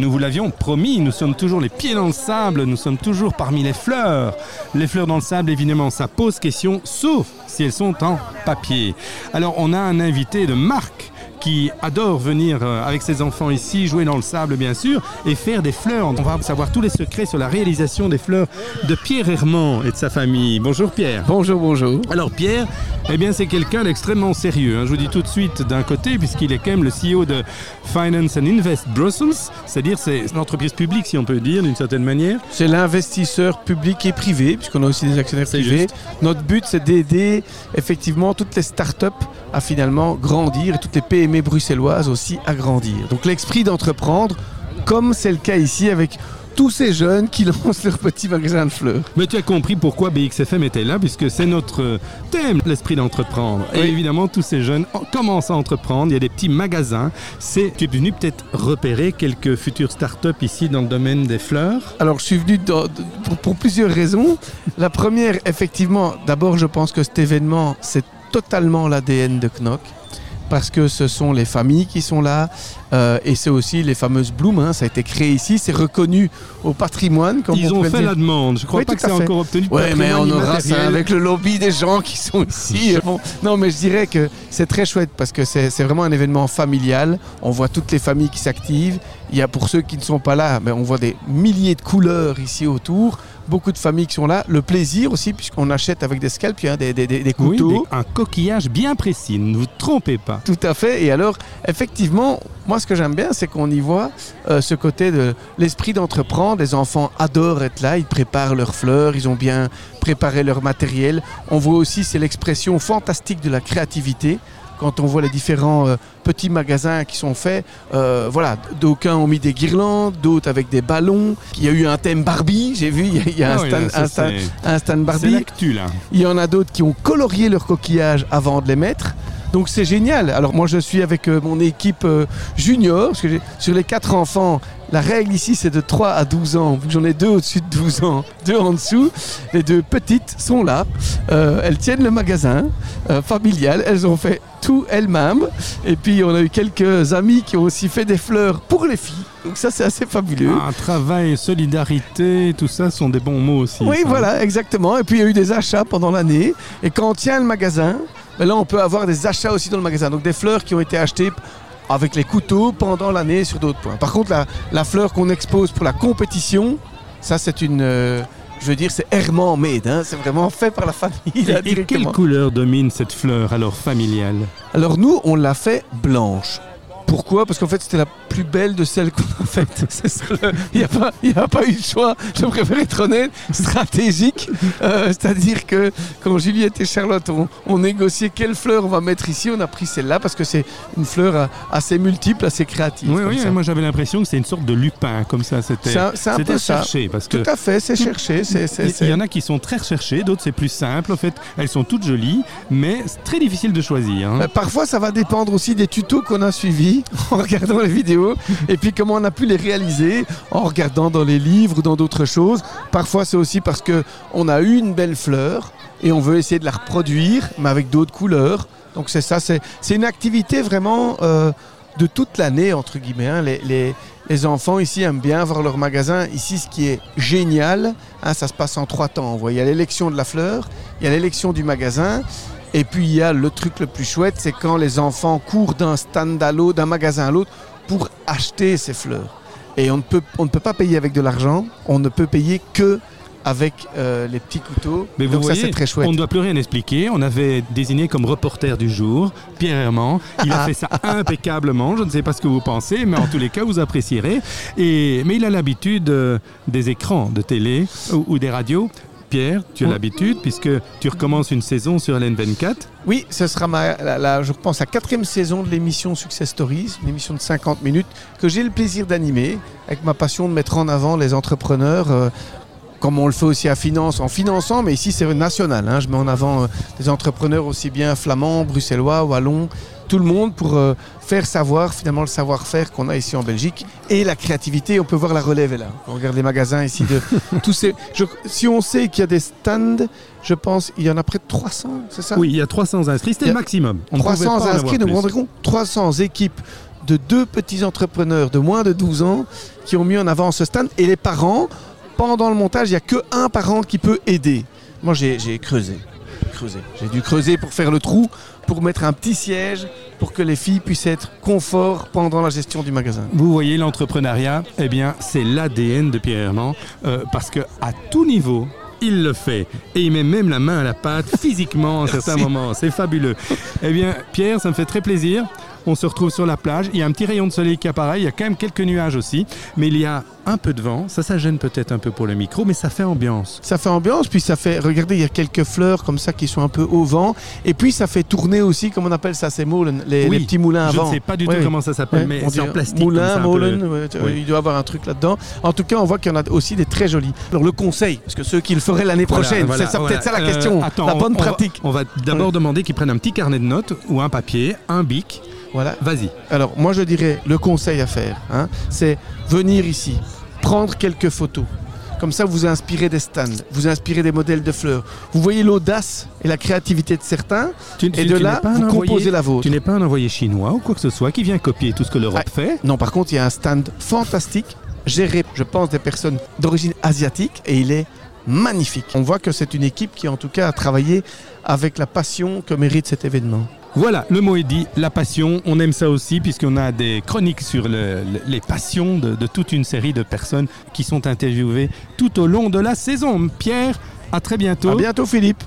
Nous vous l'avions promis, nous sommes toujours les pieds dans le sable, nous sommes toujours parmi les fleurs. Les fleurs dans le sable, évidemment, ça pose question, sauf si elles sont en papier. Alors on a un invité de marque qui adore venir euh, avec ses enfants ici, jouer dans le sable bien sûr, et faire des fleurs. On va savoir tous les secrets sur la réalisation des fleurs de Pierre Herman et de sa famille. Bonjour Pierre. Bonjour, bonjour. Alors Pierre, eh bien c'est quelqu'un d'extrêmement sérieux. hein. Je vous dis tout de suite d'un côté, puisqu'il est quand même le CEO de Finance and Invest Brussels, c'est-à-dire c'est une entreprise publique si on peut dire d'une certaine manière. C'est l'investisseur public et privé, puisqu'on a aussi des actionnaires privés. juste. Notre but, c'est d'aider effectivement toutes les startups à finalement grandir et toutes les PME bruxelloises aussi à grandir. Donc l'esprit d'entreprendre, comme c'est le cas ici avec tous ces jeunes qui lancent leur petit magasin de fleurs. Mais tu as compris pourquoi BXFM était là, puisque c'est notre thème, l'esprit d'entreprendre. Et évidemment, tous ces jeunes en- commencent à entreprendre. Il y a des petits magasins. C'est, tu es venu peut-être repérer quelques futures startups ici dans le domaine des fleurs? Alors, je suis venu dans- pour, pour plusieurs raisons. La première, effectivement, d'abord, je pense que cet événement, c'est totalement l'ADN de Knock. Parce que ce sont les familles qui sont là euh, et c'est aussi les fameuses blooms. hein. Ça a été créé ici, c'est reconnu au patrimoine. Comme Ils on ont fait dire. la demande. Je crois Oui, pas que c'est encore obtenu. Ouais, mais on aura ça avec le lobby des gens qui sont ici. Bon, non, mais je dirais que c'est très chouette parce que c'est c'est vraiment un événement familial. On voit toutes les familles qui s'activent. Il y a pour ceux qui ne sont pas là, mais on voit des milliers de couleurs ici autour. Beaucoup de familles qui sont là. Le plaisir aussi, puisqu'on achète avec des scalps, hein, des, des- des- des Oui, couteaux. un coquillage bien précis. Ne vous trompez pas. Tout à fait. Et alors, effectivement, moi, ce que j'aime bien, c'est qu'on y voit euh, ce côté de l'esprit d'entreprendre. Les enfants adorent être là. Ils préparent leurs fleurs. Ils ont bien préparé leur matériel. On voit aussi, c'est l'expression fantastique de la créativité. Quand on voit les différents euh, petits magasins qui sont faits, euh, voilà, d'aucuns ont mis des guirlandes, d'autres avec des ballons. Il y a eu un thème Barbie, j'ai vu, il y a, il y a un, stand, là, ça, un stand- c'est- un stand C'est Barbie. l'actu là. Il y en a d'autres qui ont colorié leur coquillage avant de les mettre. Donc c'est génial. Alors moi je suis avec euh, mon équipe junior, parce que j'ai- sur les quatre enfants, la règle ici c'est de 3 à 12 ans. J'en ai deux au-dessus de 12 ans, deux en dessous. Les deux petites sont là. Euh, elles tiennent le magasin euh, familial. Elles ont fait tout elles-mêmes. Et puis on a eu quelques amis qui ont aussi fait des fleurs pour les filles. Donc ça c'est assez fabuleux. Un travail, solidarité, tout ça sont des bons mots aussi. Oui, ça. voilà, exactement. Et puis il y a eu des achats pendant l'année. Et quand on tient le magasin, ben là on peut avoir des achats aussi dans le magasin. Donc des fleurs qui ont été achetées avec les couteaux pendant l'année sur d'autres points. Par contre, la, la fleur qu'on expose pour la compétition, ça c'est une... euh, je veux dire, c'est Herman made. hein. C'est vraiment fait par la famille. Et, là, et quelle couleur domine cette fleur alors familiale? Alors nous, on l'a fait blanche. Pourquoi? Parce qu'en fait, c'était la plus belle de celles qu'on a faites. Il n'y a, a pas eu de choix. Je préfère être honnête, stratégique. Euh, C'est-à-dire que quand Juliette et Charlotte ont, ont négocié quelle fleur on va mettre ici, on a pris celle-là parce que c'est une fleur assez multiple, assez créative. Oui, oui, ça. moi j'avais l'impression que c'était une sorte de lupin, comme ça. C'était cherché, parce que Tout à fait, c'est cherché. il y en a qui sont très recherchés, d'autres c'est plus simple. En fait, elles sont toutes jolies, mais c'est très difficile de choisir. hein. Euh, Parfois, ça va dépendre aussi des tutos qu'on a suivis en regardant les vidéos et puis comment on a pu les réaliser en regardant dans les livres ou dans d'autres choses. Parfois, c'est aussi parce que on a eu une belle fleur et on veut essayer de la reproduire, mais avec d'autres couleurs. Donc c'est ça, c'est une activité vraiment euh, de toute l'année entre guillemets. hein. Les, enfants ici aiment bien voir leur magasin. Ici, ce qui est génial, hein, ça se passe en trois temps. Il y a l'élection de la fleur, il y a l'élection du magasin. Et puis il y a le truc le plus chouette, c'est quand les enfants courent d'un stand à l'autre, d'un magasin à l'autre, pour acheter ces fleurs. Et on ne peut, on ne peut pas payer avec de l'argent, on ne peut payer que avec euh, les petits couteaux. Mais vous Donc ça voyez, c'est très chouette. on ne doit plus rien expliquer. On avait désigné comme reporter du jour Pierre Herman. Il a fait ça impeccablement. Je ne sais pas ce que vous pensez, mais en tous les cas, vous apprécierez. Et, mais il a l'habitude euh, des écrans de télé ou, ou des radios. Pierre, tu as Oui. l'habitude puisque tu recommences une saison sur LN24. Oui, ce sera ma, la, la- je pense la quatrième saison de l'émission Success Stories, une émission de 50 minutes que j'ai le plaisir d'animer avec ma passion de mettre en avant les entrepreneurs. euh, comme on le fait aussi à Finance, en finançant, mais ici c'est national. hein. Je mets en avant euh, des entrepreneurs aussi bien flamands, bruxellois, wallons, tout le monde pour euh, faire savoir finalement le savoir-faire qu'on a ici en Belgique et la créativité. On peut voir la relève là. On regarde les magasins ici de tous ces. je- si on sait qu'il y a des stands, je pense il y en a près de 300, c'est ça? Oui, il y a 300 inscrits. C'était le maximum. On ne pouvait 300 pas en avoir inscrits, donc vous plus. vous rendez compte 300 équipes de deux petits entrepreneurs de moins de 12 ans qui ont mis en avant ce stand. Et les parents, pendant le montage, il n'y a que un parent qui peut aider. Moi, j'ai j'ai creusé. creusé. J'ai dû creuser pour faire le trou, pour mettre un petit siège, pour que les filles puissent être confort pendant la gestion du magasin. Vous voyez, l'entrepreneuriat, eh bien, c'est l'ADN de Pierre Herman, euh, parce que à tout niveau, il le fait. Et il met même la main à la pâte physiquement à certains moments. C'est fabuleux. Eh bien, Pierre, ça me fait très plaisir. On se retrouve sur la plage. Il y a un petit rayon de soleil qui apparaît. Il y a quand même quelques nuages aussi. Mais il y a un peu de vent. Ça, ça gêne peut-être un peu pour le micro, mais ça fait ambiance. Ça fait ambiance, puis ça fait. Regardez, il y a quelques fleurs comme ça qui sont un peu au vent. Et puis ça fait tourner aussi, comme on appelle ça, ces moulins, les, Oui, les petits moulins à Je vent. ne sais pas du tout comment ça s'appelle, mais on c'est en plastique. Moulin, peu Moulin, il doit y avoir un truc là-dedans. En tout cas, on voit qu'il y en a aussi des très jolis. Alors le conseil, parce que ceux qui le feraient l'année Voilà, prochaine, voilà, c'est voilà. peut-être ça la Euh, question, attends, la on- bonne on va- pratique. On va d'abord demander qu'ils prennent un petit carnet de notes ou un papier, un bic. Voilà. Vas-y. Alors moi je dirais le conseil à faire, hein, c'est venir ici, prendre quelques photos. Comme ça, vous inspirez des stands, vous inspirez des modèles de fleurs. Vous voyez l'audace et la créativité de certains, Tu- et tu- de tu là, vous envoyé- composez la vôtre. Tu n'es pas un envoyé chinois ou quoi que ce soit qui vient copier tout ce que l'Europe Ah. fait? Non, par contre, il y a un stand fantastique, géré, je pense, des personnes d'origine asiatique, et il est magnifique. On voit que c'est une équipe qui, en tout cas, a travaillé avec la passion que mérite cet événement. Voilà, le mot est dit, la passion, on aime ça aussi puisqu'on a des chroniques sur le- le- les passions de, de toute une série de personnes qui sont interviewées tout au long de la saison. Pierre, à très bientôt. À bientôt, Philippe.